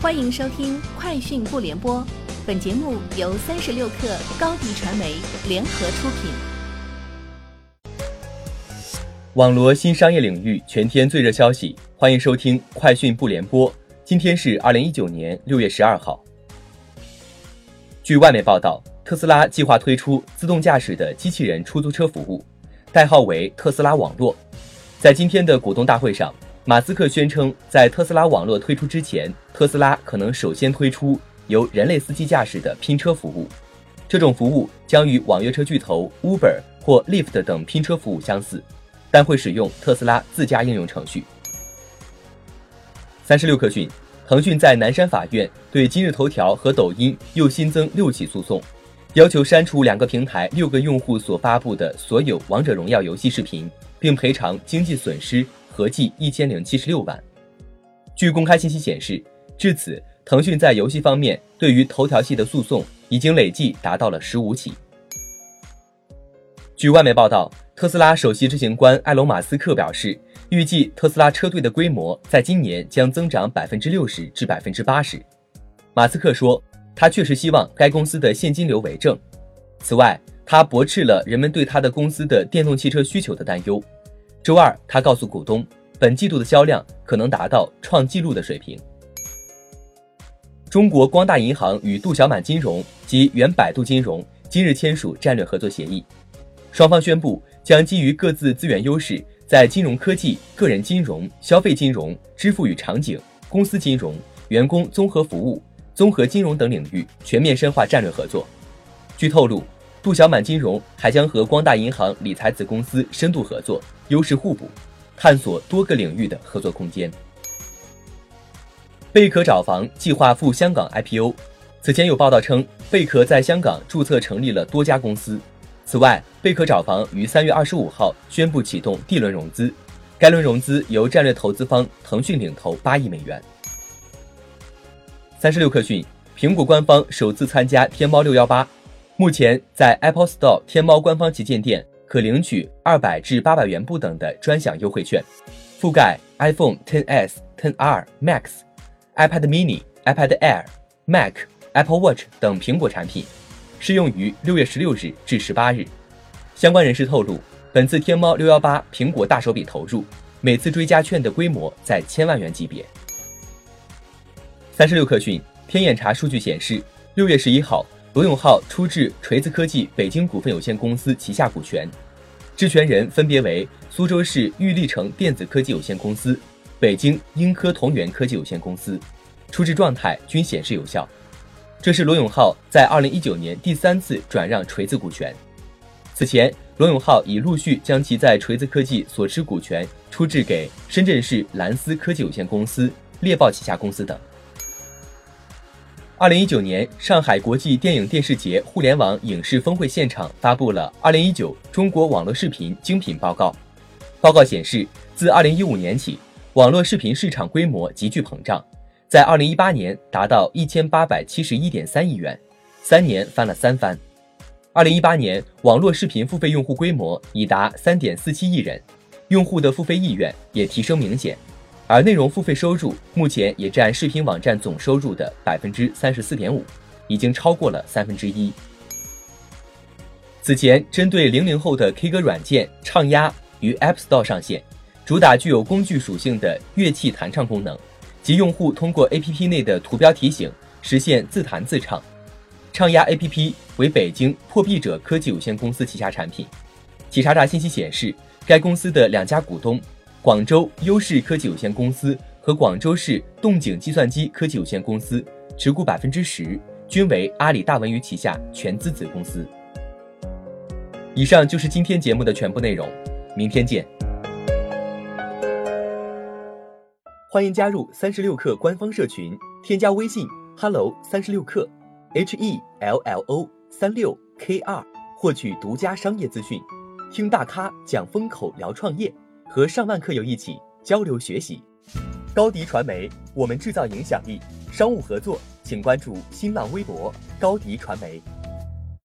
欢迎收听《快讯不联播》，本节目由三十六克高低传媒联合出品。网罗新商业领域全天最热消息，欢迎收听《快讯不联播》。今天是二零一九年六月十二号。据外媒报道，特斯拉计划推出自动驾驶的机器人出租车服务，代号为特斯拉网络。在今天的股东大会上。马斯克宣称，在特斯拉网络推出之前，特斯拉可能首先推出由人类司机驾驶的拼车服务。这种服务将与网约车巨头 Uber 或 Lyft 等拼车服务相似，但会使用特斯拉自家应用程序。三十六氪讯，腾讯在南山法院对今日头条和抖音又新增六起诉讼，要求删除两个平台六个用户所发布的所有王者荣耀游戏视频，并赔偿经济损失。合计一千零七十六万。据公开信息显示，至此，腾讯在游戏方面对于头条系的诉讼已经累计达到了十五起。据外媒报道，特斯拉首席执行官埃隆·马斯克表示，预计特斯拉车队的规模在今年将增长百分之六十至百分之八十。马斯克说，他确实希望该公司的现金流为正。此外，他驳斥了人们对他的公司的电动汽车需求的担忧。周二，他告诉股东，本季度的销量可能达到创纪录的水平。中国光大银行与杜小满金融及原百度金融今日签署战略合作协议，双方宣布将基于各自资源优势，在金融科技、个人金融、消费金融、支付与场景、公司金融、员工综合服务、综合金融等领域全面深化战略合作。据透露。杜小满金融还将和光大银行理财子公司深度合作，优势互补，探索多个领域的合作空间。贝壳找房计划赴香港 IPO，此前有报道称，贝壳在香港注册成立了多家公司。此外，贝壳找房于三月二十五号宣布启动 D 轮融资，该轮融资由战略投资方腾讯领投八亿美元。三十六氪讯，苹果官方首次参加天猫六幺八。目前，在 Apple Store 天猫官方旗舰店可领取二百至八百元不等的专享优惠券，覆盖 iPhone 10s、10R、Max、iPad Mini、iPad Air、Mac、Apple Watch 等苹果产品，适用于六月十六日至十八日。相关人士透露，本次天猫六幺八苹果大手笔投入，每次追加券的规模在千万元级别。三十六氪讯，天眼查数据显示，六月十一号。罗永浩出质锤子科技北京股份有限公司旗下股权，质权人分别为苏州市玉立城电子科技有限公司、北京英科同源科技有限公司，出质状态均显示有效。这是罗永浩在二零一九年第三次转让锤子股权。此前，罗永浩已陆续将其在锤子科技所持股权出质给深圳市蓝思科技有限公司、猎豹旗下公司等。二零一九年上海国际电影电视节互联网影视峰会现场发布了二零一九中国网络视频精品报告。报告显示，自二零一五年起，网络视频市场规模急剧膨胀，在二零一八年达到一千八百七十一点三亿元，三年翻了三番。二零一八年，网络视频付费用户规模已达三点四七亿人，用户的付费意愿也提升明显。而内容付费收入目前也占视频网站总收入的百分之三十四点五，已经超过了三分之一。此前，针对零零后的 K 歌软件唱鸭于 App Store 上线，主打具有工具属性的乐器弹唱功能，即用户通过 APP 内的图标提醒实现自弹自唱。唱鸭 APP 为北京破壁者科技有限公司旗下产品。企查查信息显示，该公司的两家股东。广州优势科技有限公司和广州市动景计算机科技有限公司持股百分之十，均为阿里大文娱旗下全资子公司。以上就是今天节目的全部内容，明天见。欢迎加入三十六氪官方社群，添加微信 hello 三十六氪 h e l l o 三六 k 二，获取独家商业资讯，听大咖讲风口，聊创业。和上万课友一起交流学习，高迪传媒，我们制造影响力。商务合作，请关注新浪微博高迪传媒。